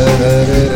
da da da